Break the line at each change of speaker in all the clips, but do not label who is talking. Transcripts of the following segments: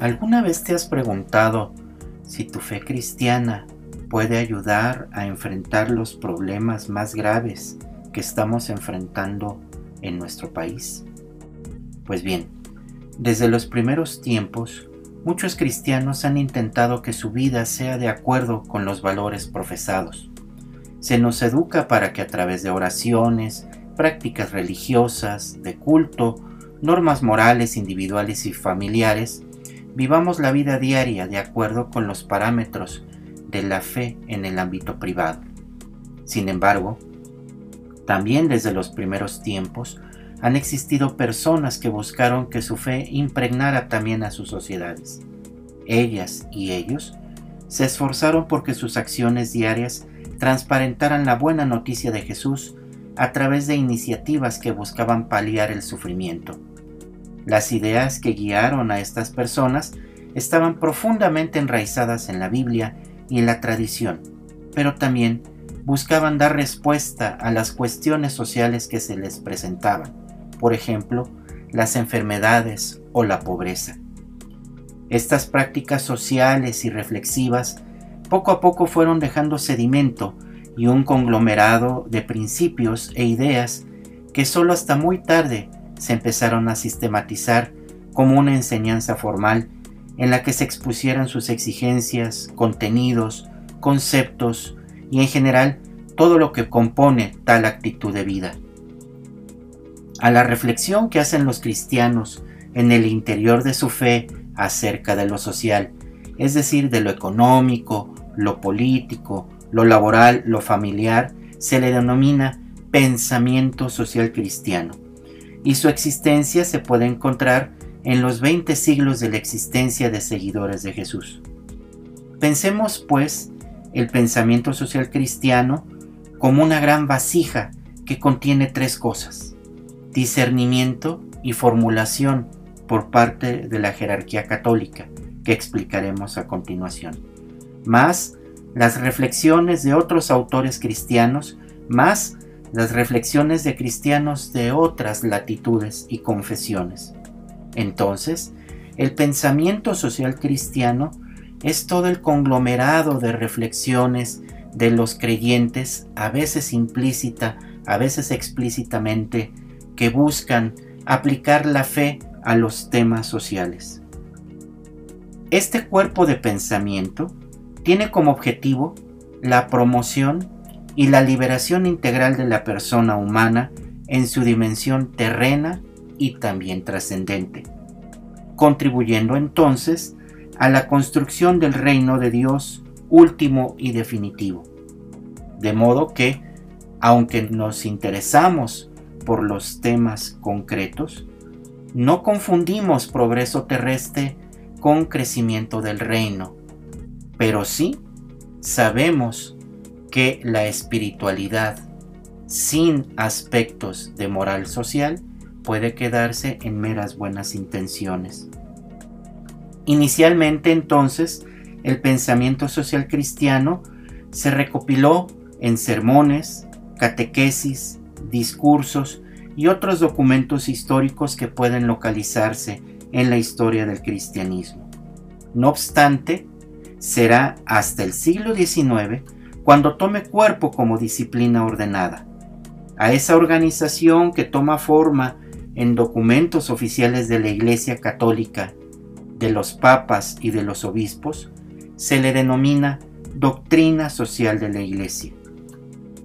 ¿Alguna vez te has preguntado si tu fe cristiana puede ayudar a enfrentar los problemas más graves que estamos enfrentando en nuestro país? Pues bien, desde los primeros tiempos, muchos cristianos han intentado que su vida sea de acuerdo con los valores profesados. Se nos educa para que a través de oraciones, prácticas religiosas, de culto, normas morales individuales y familiares, vivamos la vida diaria de acuerdo con los parámetros de la fe en el ámbito privado. Sin embargo, también desde los primeros tiempos han existido personas que buscaron que su fe impregnara también a sus sociedades. Ellas y ellos se esforzaron porque sus acciones diarias transparentaran la buena noticia de Jesús a través de iniciativas que buscaban paliar el sufrimiento. Las ideas que guiaron a estas personas estaban profundamente enraizadas en la Biblia y en la tradición, pero también buscaban dar respuesta a las cuestiones sociales que se les presentaban, por ejemplo, las enfermedades o la pobreza. Estas prácticas sociales y reflexivas poco a poco fueron dejando sedimento y un conglomerado de principios e ideas que solo hasta muy tarde se empezaron a sistematizar como una enseñanza formal en la que se expusieran sus exigencias, contenidos, conceptos y en general todo lo que compone tal actitud de vida. A la reflexión que hacen los cristianos en el interior de su fe acerca de lo social, es decir, de lo económico, lo político, lo laboral, lo familiar, se le denomina pensamiento social cristiano y su existencia se puede encontrar en los 20 siglos de la existencia de seguidores de Jesús. Pensemos, pues, el pensamiento social cristiano como una gran vasija que contiene tres cosas, discernimiento y formulación por parte de la jerarquía católica, que explicaremos a continuación, más las reflexiones de otros autores cristianos, más las reflexiones de cristianos de otras latitudes y confesiones. Entonces, el pensamiento social cristiano es todo el conglomerado de reflexiones de los creyentes, a veces implícita, a veces explícitamente, que buscan aplicar la fe a los temas sociales. Este cuerpo de pensamiento tiene como objetivo la promoción y la liberación integral de la persona humana en su dimensión terrena y también trascendente, contribuyendo entonces a la construcción del reino de Dios último y definitivo. De modo que, aunque nos interesamos por los temas concretos, no confundimos progreso terrestre con crecimiento del reino, pero sí sabemos que la espiritualidad sin aspectos de moral social puede quedarse en meras buenas intenciones. Inicialmente entonces, el pensamiento social cristiano se recopiló en sermones, catequesis, discursos y otros documentos históricos que pueden localizarse en la historia del cristianismo. No obstante, será hasta el siglo XIX cuando tome cuerpo como disciplina ordenada. A esa organización que toma forma en documentos oficiales de la Iglesia Católica, de los papas y de los obispos, se le denomina doctrina social de la Iglesia.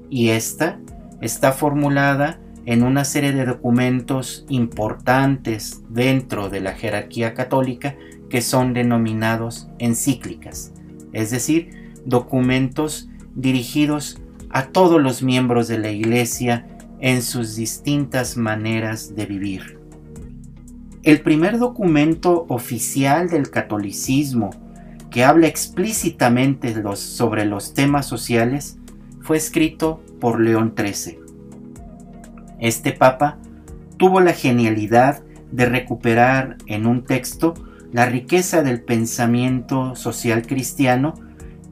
Y esta está formulada en una serie de documentos importantes dentro de la jerarquía católica que son denominados encíclicas, es decir, documentos dirigidos a todos los miembros de la Iglesia en sus distintas maneras de vivir. El primer documento oficial del catolicismo que habla explícitamente sobre los temas sociales fue escrito por León XIII. Este papa tuvo la genialidad de recuperar en un texto la riqueza del pensamiento social cristiano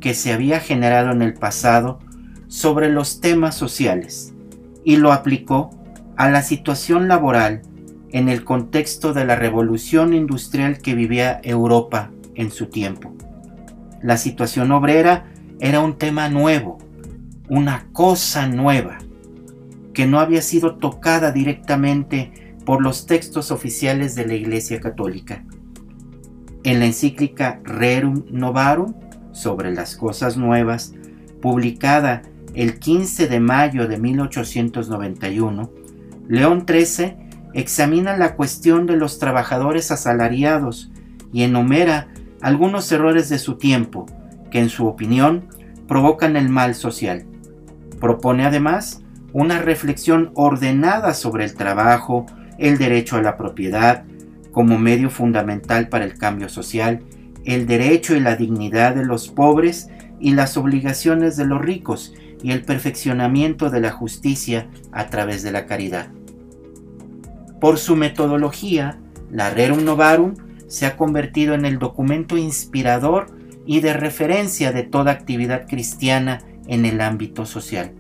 que se había generado en el pasado sobre los temas sociales y lo aplicó a la situación laboral en el contexto de la revolución industrial que vivía Europa en su tiempo. La situación obrera era un tema nuevo, una cosa nueva, que no había sido tocada directamente por los textos oficiales de la Iglesia Católica. En la encíclica Rerum Novarum sobre las cosas nuevas, publicada el 15 de mayo de 1891, León XIII examina la cuestión de los trabajadores asalariados y enumera algunos errores de su tiempo que en su opinión provocan el mal social. Propone además una reflexión ordenada sobre el trabajo, el derecho a la propiedad como medio fundamental para el cambio social, el derecho y la dignidad de los pobres y las obligaciones de los ricos y el perfeccionamiento de la justicia a través de la caridad. Por su metodología, la Rerum Novarum se ha convertido en el documento inspirador y de referencia de toda actividad cristiana en el ámbito social.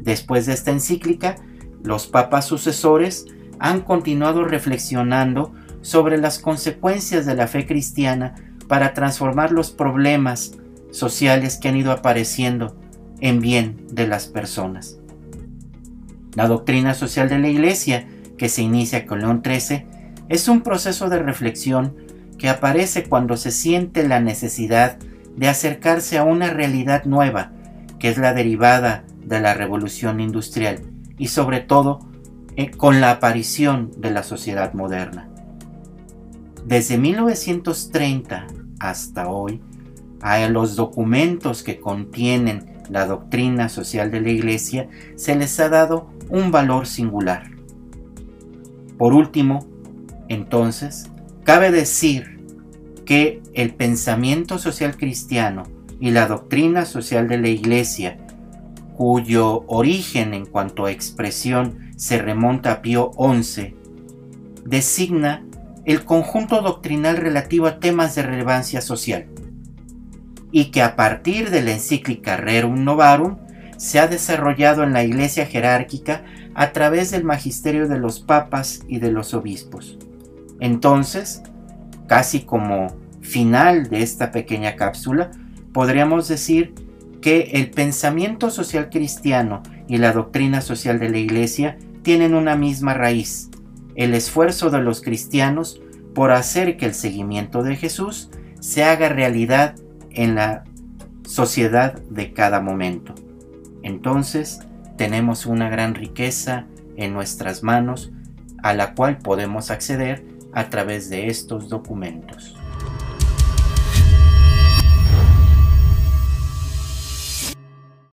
Después de esta encíclica, los papas sucesores han continuado reflexionando sobre las consecuencias de la fe cristiana para transformar los problemas sociales que han ido apareciendo en bien de las personas. La doctrina social de la Iglesia que se inicia con León XIII, es un proceso de reflexión que aparece cuando se siente la necesidad de acercarse a una realidad nueva, que es la derivada de la revolución industrial y sobre todo eh, con la aparición de la sociedad moderna. Desde 1930 hasta hoy, a los documentos que contienen la doctrina social de la Iglesia se les ha dado un valor singular. Por último, entonces, cabe decir que el pensamiento social cristiano y la doctrina social de la Iglesia, cuyo origen en cuanto a expresión se remonta a Pío XI, designa el conjunto doctrinal relativo a temas de relevancia social, y que a partir de la encíclica Rerum Novarum se ha desarrollado en la Iglesia jerárquica a través del magisterio de los papas y de los obispos. Entonces, casi como final de esta pequeña cápsula, podríamos decir que el pensamiento social cristiano y la doctrina social de la Iglesia tienen una misma raíz, el esfuerzo de los cristianos por hacer que el seguimiento de Jesús se haga realidad en la sociedad de cada momento. Entonces, tenemos una gran riqueza en nuestras manos a la cual podemos acceder a través de estos documentos.